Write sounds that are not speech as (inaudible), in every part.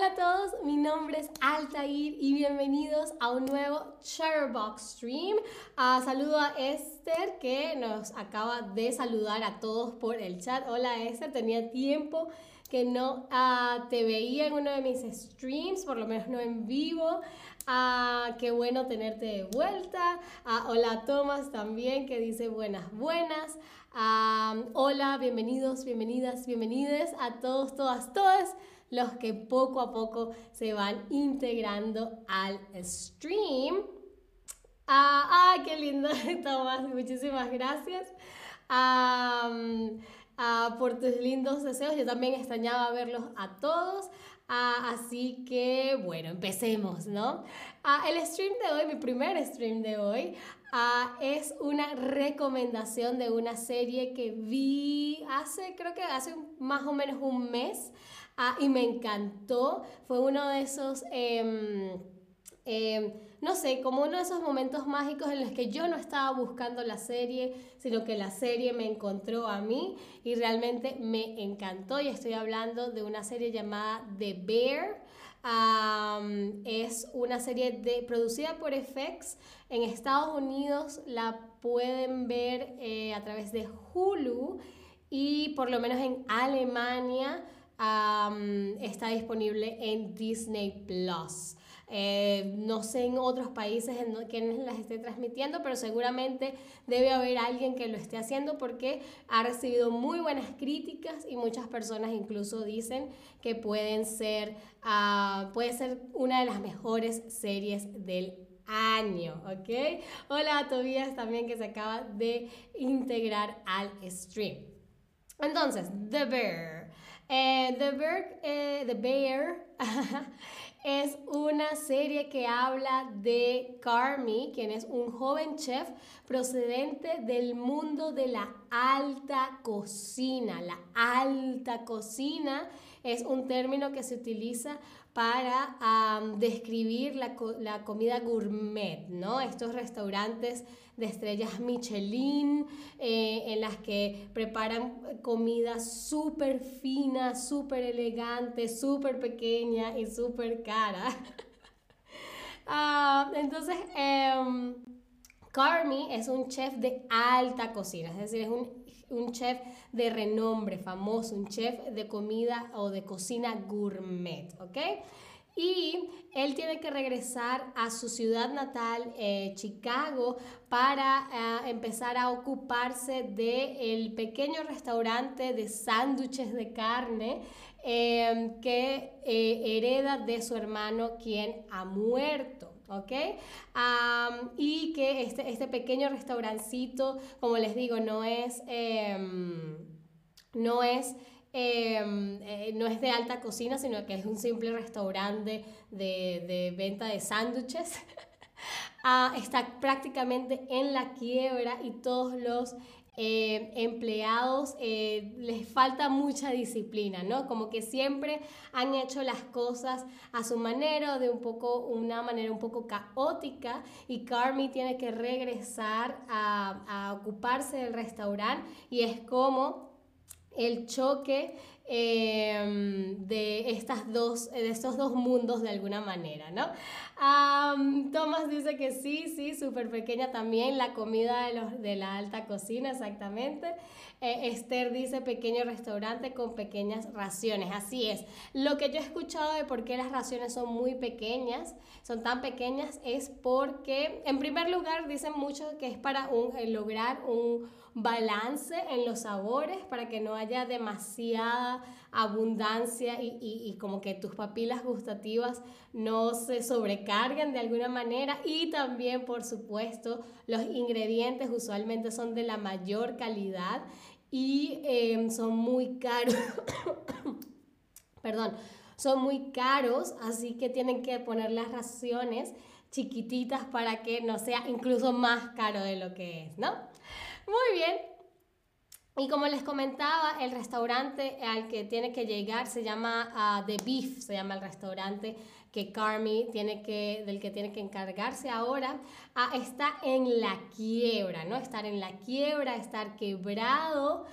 Hola a todos, mi nombre es Altair y bienvenidos a un nuevo Chatterbox Stream. Uh, saludo a Esther que nos acaba de saludar a todos por el chat. Hola Esther, tenía tiempo que no uh, te veía en uno de mis streams, por lo menos no en vivo. Uh, qué bueno tenerte de vuelta. hola Tomás también que dice buenas, buenas. hola, bienvenidos, bienvenidas, bienvenides a todos, todas, todas los que poco a poco se van integrando al stream. Ah, ah qué lindo, (laughs) Tomás, muchísimas gracias. por tus lindos deseos. Yo también extrañaba verlos a todos. Ah, así que, bueno, empecemos, ¿no? Ah, el stream de hoy, mi primer stream de hoy, es una recomendación de una serie que vi hace, creo que hace más o menos un mes. Ah, y me encantó. Fue uno de esos, em, em, no sé, como uno de esos momentos mágicos en los que yo no estaba buscando la serie, sino que la serie me encontró a mí y realmente me encantó. Y estoy hablando de una serie llamada The Bear. es una serie de, producida por FX. En Estados Unidos la pueden ver eh, a través de Hulu y por lo menos en Alemania está disponible en Disney Plus. Eh, no sé en otros países en quienes las esté transmitiendo, pero seguramente debe haber alguien que lo esté haciendo porque ha recibido muy buenas críticas y muchas personas incluso dicen que pueden ser, uh, puede ser una de las mejores series del año, ¿ok? Hola a Tobias también que se acaba de integrar al stream. Entonces, The Bear. Eh, The, eh, The Bear (laughs) es una serie que habla de Carmi, quien es un joven chef procedente del mundo de la alta cocina. La alta cocina es un término que se utiliza para describir la, la, comida gourmet, ¿no? Estos restaurantes de estrellas Michelin, eh, en las que preparan comida súper fina, súper elegante, súper pequeña y súper cara. (laughs) Ah, entonces, eh, Carmi es un chef de alta cocina, es decir, es un, un, chef de renombre, famoso, un chef de comida o de cocina gourmet, ¿ok? y él tiene que regresar a su ciudad natal, eh, Chicago, para eh, empezar a ocuparse del pequeño restaurante de sándwiches de carne em, que eh, hereda de su hermano quien ha muerto. ¿Ok? y que este, este pequeño restaurancito, como les digo, no es, em, no es Em, eh, no es de alta cocina, sino que es un simple restaurante de, venta de sándwiches. (laughs) Ah, está prácticamente en la quiebra y todos los eh, empleados eh, les falta mucha disciplina, ¿no? Como que siempre han hecho las cosas a su manera, de un poco, una manera un poco caótica y Carmi tiene que regresar a, a ocuparse del restaurante y es como el choque em, de, estas dos, de estos dos mundos de alguna manera, ¿no? Tomás dice que sí, sí, súper pequeña también, la comida de, los, de la alta cocina, exactamente. Eh, Esther dice pequeño restaurante con pequeñas raciones, así es. Lo que yo he escuchado de por qué las raciones son muy pequeñas, son tan pequeñas, es porque, en primer lugar, dicen mucho que es para un, eh, lograr un balance en los sabores para que no haya demasiada abundancia y, como que tus papilas gustativas no se sobrecarguen de alguna manera y también por supuesto los ingredientes usualmente son de la mayor calidad y em, son muy caros (coughs) perdón son muy caros así que tienen que poner las raciones chiquititas para que no sea incluso más caro de lo que es, ¿no? Muy bien. Y como les comentaba, el restaurante al que tiene que llegar se llama uh, The Beef, se llama el restaurante que Carmi tiene que, del que tiene que encargarse ahora, uh, está en la quiebra, ¿no? Estar en la quiebra, estar quebrado.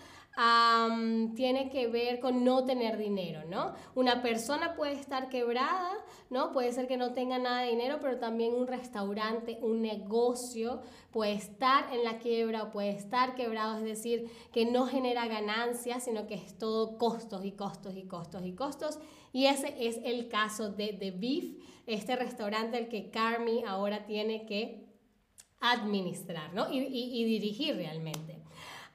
Tiene que ver con no tener dinero, ¿no? Una persona puede estar quebrada, ¿no? Puede ser que no tenga nada de dinero, pero también un restaurante, un negocio puede estar en la quiebra o puede estar quebrado, es decir, que no genera ganancias, sino que es todo costos y costos y costos y costos. Y ese es el caso de The Beef, este restaurante al que Carmi ahora tiene que administrar, ¿no? y dirigir realmente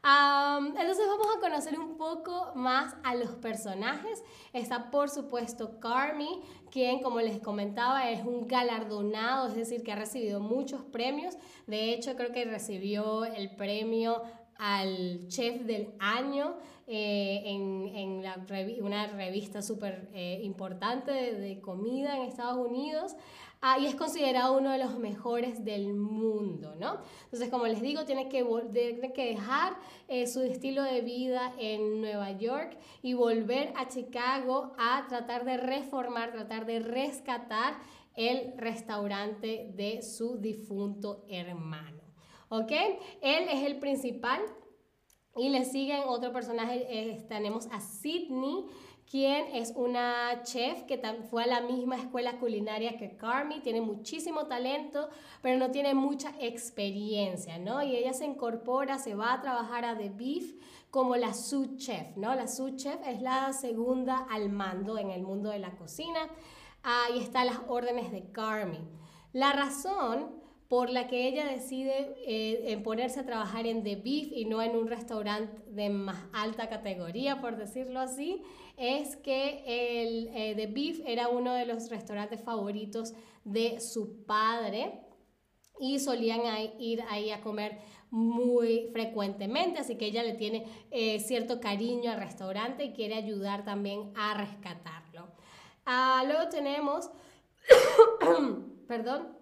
entonces vamos a conocer un poco más a los personajes. Está por supuesto Carmi, quien como les comentaba es un galardonado, es decir, que ha recibido muchos premios. De hecho, creo que recibió el premio al chef del año eh, en, una revista súper eh, importante de, comida en Estados Unidos. Ah, y es considerado uno de los mejores del mundo, ¿no? Entonces, como les digo, tiene que, tiene que dejar eh, su estilo de vida en Nueva York y volver a Chicago a tratar de reformar, tratar de rescatar el restaurante de su difunto hermano. ¿Ok? Él es el principal y le siguen otro personaje, eh, tenemos a Sidney quien es una chef que fue a la misma escuela culinaria que Carmi, tiene muchísimo talento, pero no tiene mucha experiencia, ¿no? Y ella se incorpora, se va a trabajar a The Beef como la sous chef, ¿no? La sous chef es la segunda al mando en el mundo de la cocina. Ahí están las órdenes de Carmi. La razón por la que ella decide eh, ponerse a trabajar en The Beef y no en un restaurante de más alta categoría, por decirlo así, es que eh, The Beef era uno de los restaurantes favoritos de su padre y solían ir ahí a comer muy frecuentemente, así que ella le tiene eh, cierto cariño al restaurante y quiere ayudar también a rescatarlo. Ah, luego tenemos, (coughs) perdón,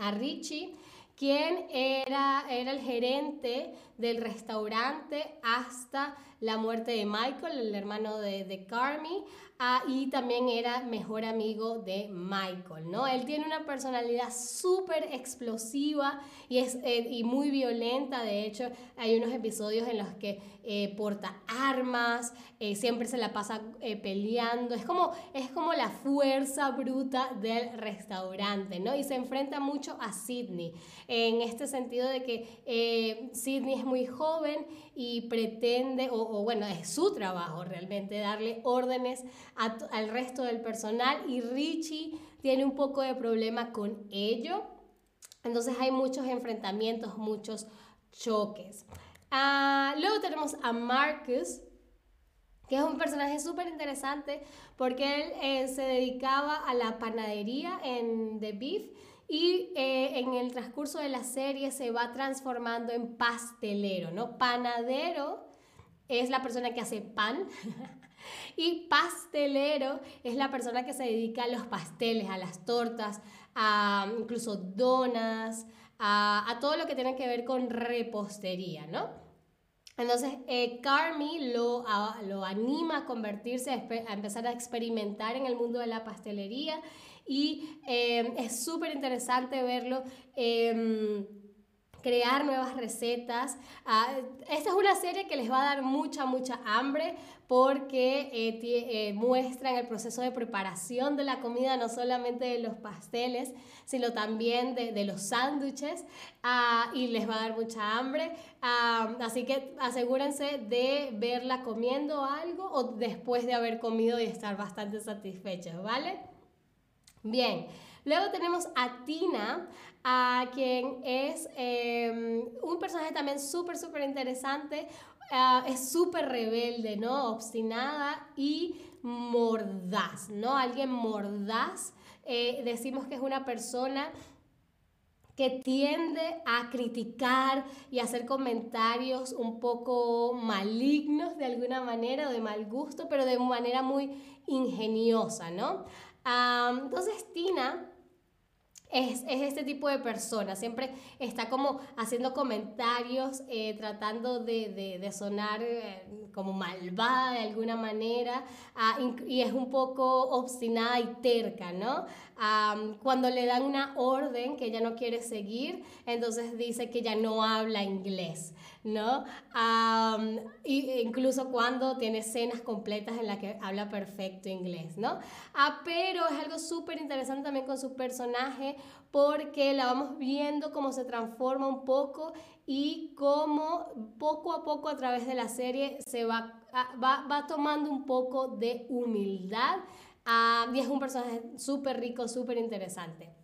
a Richie, quien era, era el gerente del restaurante hasta la muerte de Michael, el hermano de, de Carmi, ah, y también era mejor amigo de Michael, ¿no? Él tiene una personalidad súper explosiva y, es, eh, y muy violenta, de hecho hay unos episodios en los que eh, porta armas, eh, siempre se la pasa peleando, es como, es como la fuerza bruta del restaurante, ¿no? Y se enfrenta mucho a Sidney, en este sentido de que Sidney es muy joven y pretende, bueno, es su trabajo realmente, darle órdenes al resto del personal y Richie tiene un poco de problema con ello. Entonces hay muchos enfrentamientos, muchos choques. Ah, luego tenemos a Marcus, que es un personaje súper interesante porque él eh, se dedicaba a la panadería en The Beef y eh, en el transcurso de la serie se va transformando en pastelero, ¿no? Panadero es la persona que hace pan (laughs) y pastelero es la persona que se dedica a los pasteles, a las tortas, a incluso donas, a, todo lo que tiene que ver con repostería, ¿no? Entonces, eh, Carmi lo, lo anima a convertirse, a, empezar a experimentar en el mundo de la pastelería y eh, es súper interesante verlo. Em, crear nuevas recetas. Ah, esta es una serie que les va a dar mucha, mucha hambre porque eh, eh, muestran el proceso de preparación de la comida, no solamente de los pasteles, sino también de, los sándwiches ah, y les va a dar mucha hambre. Ah, así que asegúrense de verla comiendo algo o después de haber comido y estar bastante satisfechos, ¿vale? Bien, luego tenemos a Tina, a quien es em, un personaje también súper, súper interesante. Ah, es súper rebelde, ¿no? Obstinada y mordaz, ¿no? Alguien mordaz. Eh, decimos que es una persona que tiende a criticar y hacer comentarios un poco malignos de alguna manera o de mal gusto, pero de manera muy ingeniosa, ¿no? entonces Tina es, este tipo de persona, siempre está como haciendo comentarios, eh, tratando de, sonar eh, como malvada de alguna manera ah, y es un poco obstinada y terca, ¿no? cuando le dan una orden que ella no quiere seguir, entonces dice que ya no habla inglés, ¿no? incluso cuando tiene escenas completas en las que habla perfecto inglés, ¿no? Ah, pero es algo súper interesante también con su personaje porque la vamos viendo cómo se transforma un poco y cómo poco a poco a través de la serie se va, ah, va, va tomando un poco de humildad ah, y es un personaje súper rico, súper interesante.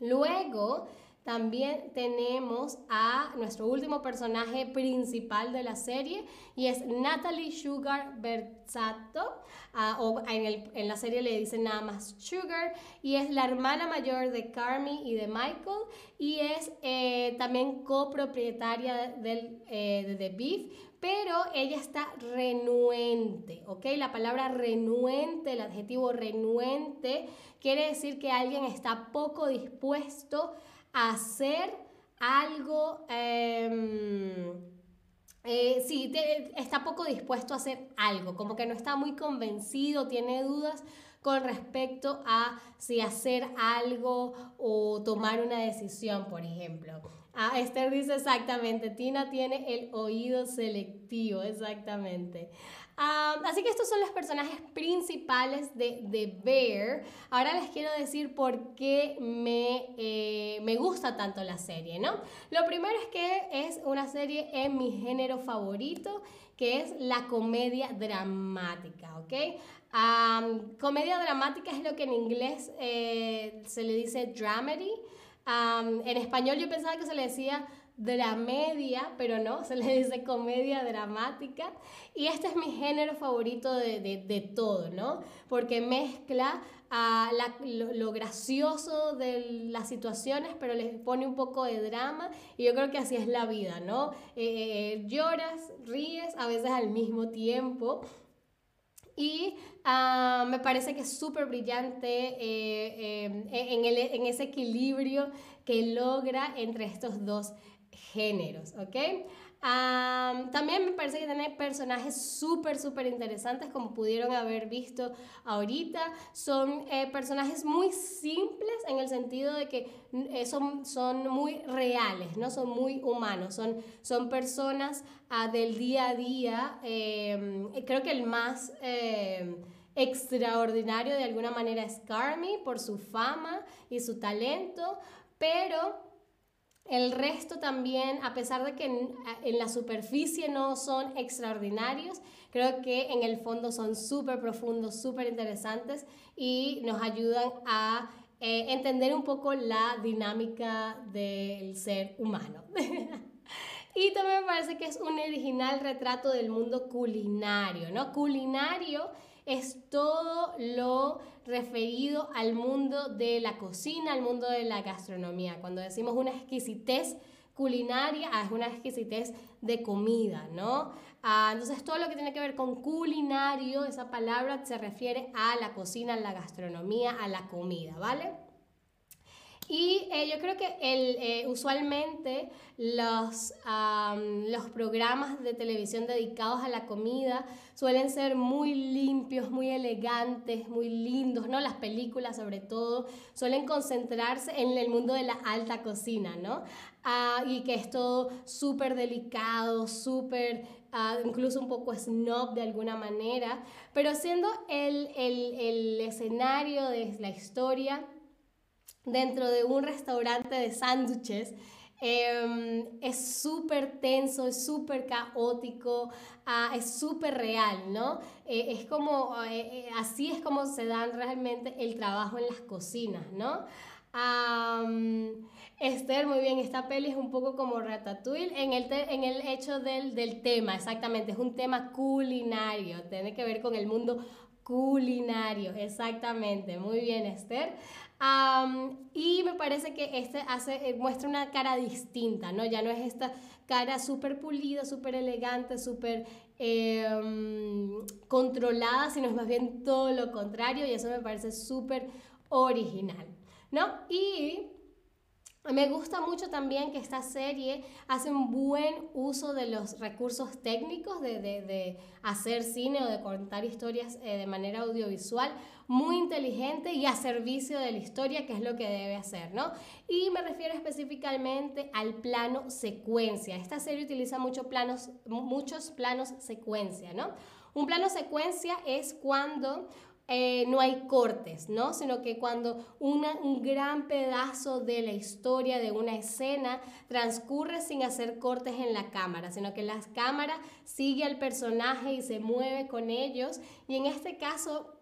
Luego, también tenemos a nuestro último personaje principal de la serie y es Natalie Sugar Berzato, ah, o en, la serie le dicen nada más Sugar, y es la hermana mayor de Carmi y de Michael, y es eh, también copropietaria del, eh, de The Beef, pero ella está renuente, ¿ok? La palabra renuente, el adjetivo renuente, quiere decir que alguien está poco dispuesto hacer algo, em, eh, sí, está poco dispuesto a hacer algo, como que no está muy convencido, tiene dudas con respecto a si hacer algo o tomar una decisión, por ejemplo. Ah, Esther dice exactamente, Tina tiene el oído selectivo, exactamente así que estos son los personajes principales de, The Bear. Ahora les quiero decir por qué me, eh, me gusta tanto la serie, ¿no? Lo primero es que es una serie en mi género favorito, que es la comedia dramática, ¿ok? comedia dramática es lo que en inglés eh, se le dice dramedy. en español yo pensaba que se le decía dramedia, pero no, se le dice comedia dramática. Y este es mi género favorito de, de, todo, ¿no? Porque mezcla a lo, gracioso de las situaciones, pero le pone un poco de drama. Y yo creo que así es la vida, ¿no? Eh, eh, eh, lloras, ríes, a veces al mismo tiempo. Y ah, me parece que es súper brillante en, el, en ese equilibrio que logra entre estos dos géneros, ¿ok? también me parece que tiene personajes súper, súper interesantes, como pudieron haber visto ahorita. Son eh, personajes muy simples en el sentido de que eh, son, son muy reales, ¿no? Son muy humanos, son, son personas ah, del día a día. Em, creo que el más em, extraordinario de alguna manera es Carmi por su fama y su talento, pero el resto también, a pesar de que en, la superficie no son extraordinarios, creo que en el fondo son súper profundos, súper interesantes y nos ayudan a eh, entender un poco la dinámica del ser humano. (laughs) y también me parece que es un original retrato del mundo culinario, ¿no? Culinario es todo lo referido al mundo de la cocina, al mundo de la gastronomía. Cuando decimos una exquisitez culinaria, ah, es una exquisitez de comida, ¿no? Ah, entonces todo lo que tiene que ver con culinario, esa palabra se refiere a la cocina, a la gastronomía, a la comida, ¿vale? Y eh, yo creo que el, eh, usualmente los, los programas de televisión dedicados a la comida suelen ser muy limpios, muy elegantes, muy lindos, ¿no? Las películas sobre todo suelen concentrarse en el mundo de la alta cocina, ¿no? Ah, y que es todo súper delicado, súper, ah, incluso un poco snob de alguna manera, pero siendo el, el, el escenario de la historia dentro de un restaurante de sándwiches. Em, es súper tenso, es súper caótico, ah, es súper real, ¿no? Eh, es como, eh, eh, así es como se dan realmente el trabajo en las cocinas, ¿no? Esther, muy bien, esta peli es un poco como Ratatouille en el, en el hecho del, del tema, exactamente, es un tema culinario, tiene que ver con el mundo culinario, exactamente, muy bien Esther y me parece que este hace, eh, muestra una cara distinta, ¿no? Ya no es esta cara súper pulida, súper elegante, súper em, controlada, sino es más bien todo lo contrario y eso me parece súper original, ¿no? Y Me gusta mucho también que esta serie hace un buen uso de los recursos técnicos de, de, hacer cine o de contar historias eh, de manera audiovisual, muy inteligente y a servicio de la historia, que es lo que debe hacer, ¿no? Y me refiero específicamente al plano secuencia. Esta serie utiliza muchos planos, muchos planos secuencia, ¿no? Un plano secuencia es cuando eh, no hay cortes, ¿no? Sino que cuando un gran pedazo de la historia de una escena transcurre sin hacer cortes en la cámara, sino que la cámara sigue al personaje y se mueve con ellos. Y en este caso,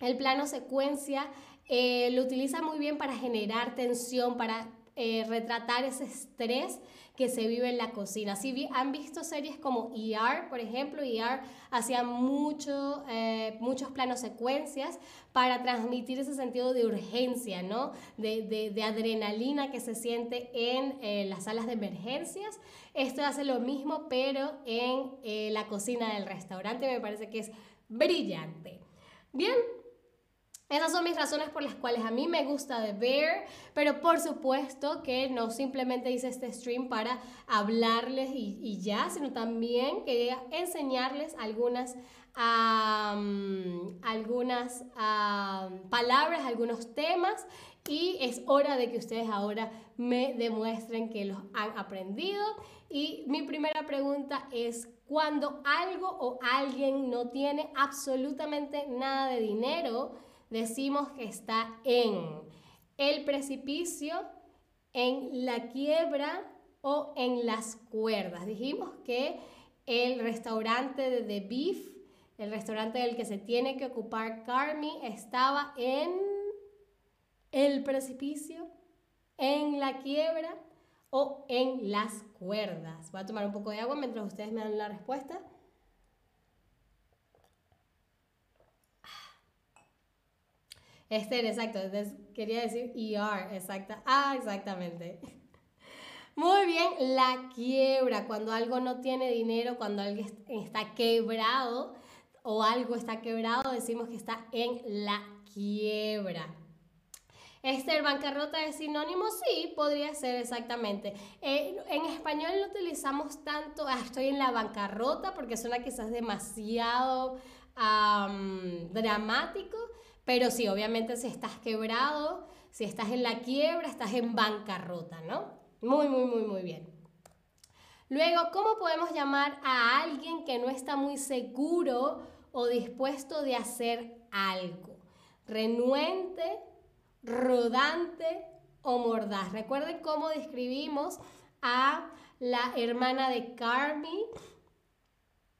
el plano secuencia eh, lo utiliza muy bien para generar tensión, para eh, retratar ese estrés que se vive en la cocina. Si han visto series como ER, por ejemplo, ER hacía mucho, eh, muchos planos secuencias para transmitir ese sentido de urgencia, ¿no? De, de, adrenalina que se siente en eh, las salas de emergencias. Esto hace lo mismo, pero en eh, la cocina del restaurante. Me parece que es brillante. Bien, esas son mis razones por las cuales a mí me gusta The Bear, pero por supuesto que no simplemente hice este stream para hablarles y, ya, sino también quería enseñarles algunas, algunas palabras, algunos temas y es hora de que ustedes ahora me demuestren que los han aprendido. Y mi primera pregunta es, cuando algo o alguien no tiene absolutamente nada de dinero, decimos que está en el precipicio, en la quiebra o en las cuerdas. Dijimos que el restaurante de The Beef, el restaurante del que se tiene que ocupar Carmi, estaba en el precipicio, en la quiebra o en las cuerdas. Voy a tomar un poco de agua mientras ustedes me dan la respuesta. Esther, exacto. quería decir ER, exacta. Ah, exactamente. (laughs) Muy bien, la quiebra, cuando algo no tiene dinero, cuando algo está quebrado o algo está quebrado, decimos que está en la quiebra. Esther, bancarrota es sinónimo, sí, podría ser exactamente. Eh, en español lo utilizamos tanto, ah, estoy en la bancarrota, porque suena quizás demasiado dramático, pero sí, obviamente si estás quebrado, si estás en la quiebra, estás en bancarrota, ¿no? Muy, muy, muy, muy bien. Luego, ¿cómo podemos llamar a alguien que no está muy seguro o dispuesto de hacer algo? Renuente, rodante o mordaz. Recuerden cómo describimos a la hermana de Carmi.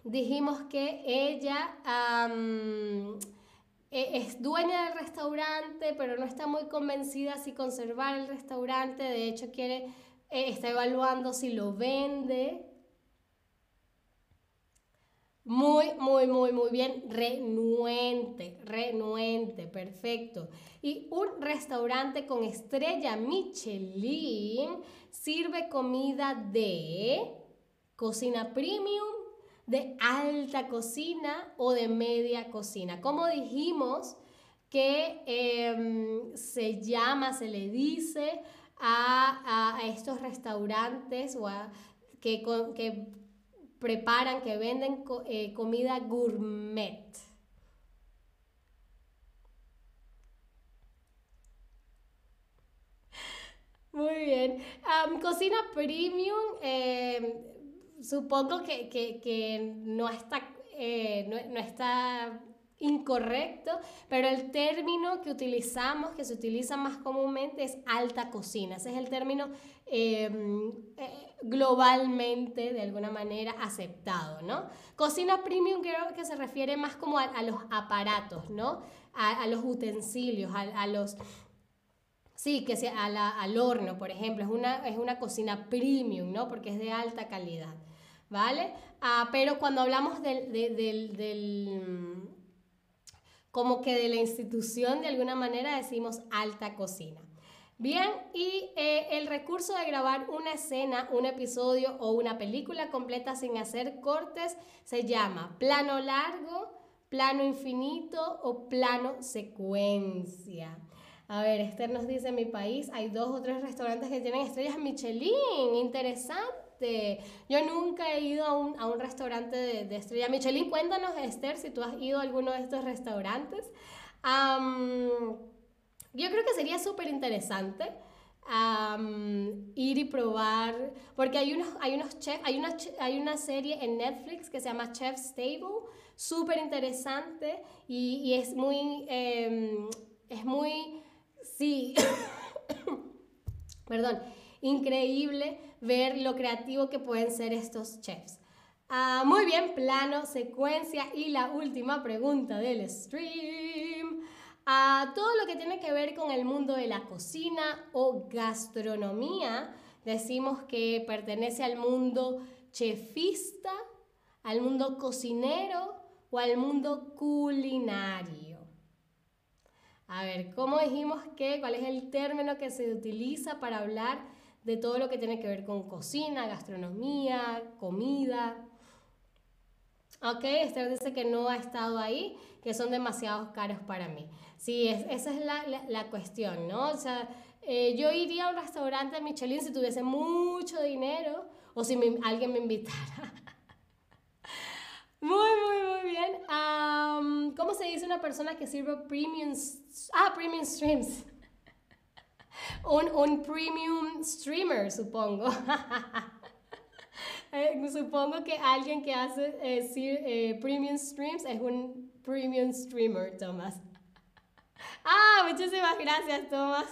Dijimos que ella eh, es dueña del restaurante, pero no está muy convencida si conservar el restaurante. De hecho, quiere, eh, está evaluando si lo vende. Muy, muy, muy, muy bien. Renuente, renuente, perfecto. Y un restaurante con estrella Michelin sirve comida de cocina premium, de alta cocina o de media cocina. Como dijimos que em, se llama, se le dice a, estos restaurantes o que, que, preparan, que venden eh, comida gourmet. Muy bien. cocina premium. Em, supongo que, no, está, eh, no, está incorrecto, pero el término que utilizamos, que se utiliza más comúnmente, es alta cocina. Ese es el término em, eh, globalmente, de alguna manera, aceptado, ¿no? Cocina premium creo que se refiere más como a, los aparatos, ¿no? A, los utensilios, a, los... Sí, que sea al horno, por ejemplo, es una, es una cocina premium, ¿no? Porque es de alta calidad. ¿Vale? Ah, pero cuando hablamos del, del, como que de la institución, de alguna manera decimos alta cocina. Bien, y eh, el recurso de grabar una escena, un episodio o una película completa sin hacer cortes se llama plano largo, plano infinito o plano secuencia. A ver, Esther nos dice, en mi país hay dos o tres restaurantes que tienen estrellas Michelin. Interesante. Yo nunca he ido a un, a un restaurante de, estrella Michelin. Cuéntanos, Esther, si tú has ido a alguno de estos restaurantes. yo creo que sería súper interesante. ir y probar, porque hay unos, hay unos chefs, hay una, hay una serie en Netflix que se llama Chef's Table, súper interesante y, y, es muy, eh, es muy Sí, (coughs) perdón, increíble ver lo creativo que pueden ser estos chefs. Ah, muy bien, plano, secuencia y la última pregunta del stream. Ah, todo lo que tiene que ver con el mundo de la cocina o gastronomía, decimos que pertenece al mundo chefista, al mundo cocinero o al mundo culinario. A ver, ¿cómo dijimos que? ¿Cuál es el término que se utiliza para hablar de todo lo que tiene que ver con cocina, gastronomía, comida? Ok, Esther dice que no ha estado ahí, que son demasiados caros para mí. Sí, esa es la, la, cuestión, ¿no? O sea, eh, yo iría a un restaurante Michelin si tuviese mucho dinero o si alguien me invitara. (laughs) Muy, muy, muy bien. ¿Cómo se dice una persona que sirve premium? Ah, premium streams. Un, un premium streamer, supongo. (laughs) Eh, supongo que alguien que hace eh, eh, premium streams es un premium streamer, Tomás. (laughs) Ah, muchísimas gracias, Tomás.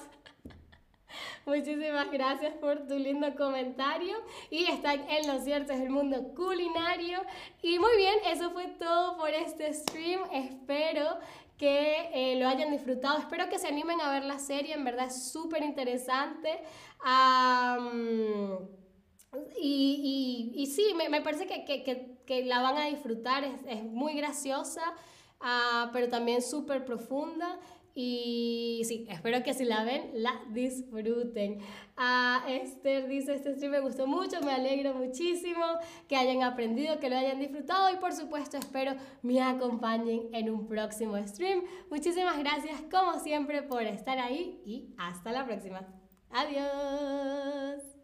(laughs) Muchísimas gracias por tu lindo comentario. Y están en lo cierto, es el mundo culinario. Y muy bien, eso fue todo por este stream. Espero que eh, lo hayan disfrutado. Espero que se animen a ver la serie, en verdad es súper interesante. y, y, sí, me, me parece que, que, que, la van a disfrutar, es, es muy graciosa, uh, pero también súper profunda. Y sí, espero que si la ven, la disfruten. A Esther dice, este stream me gustó mucho, me alegro muchísimo que hayan aprendido, que lo hayan disfrutado y por supuesto espero me acompañen en un próximo stream. Muchísimas gracias como siempre por estar ahí y hasta la próxima. Adiós.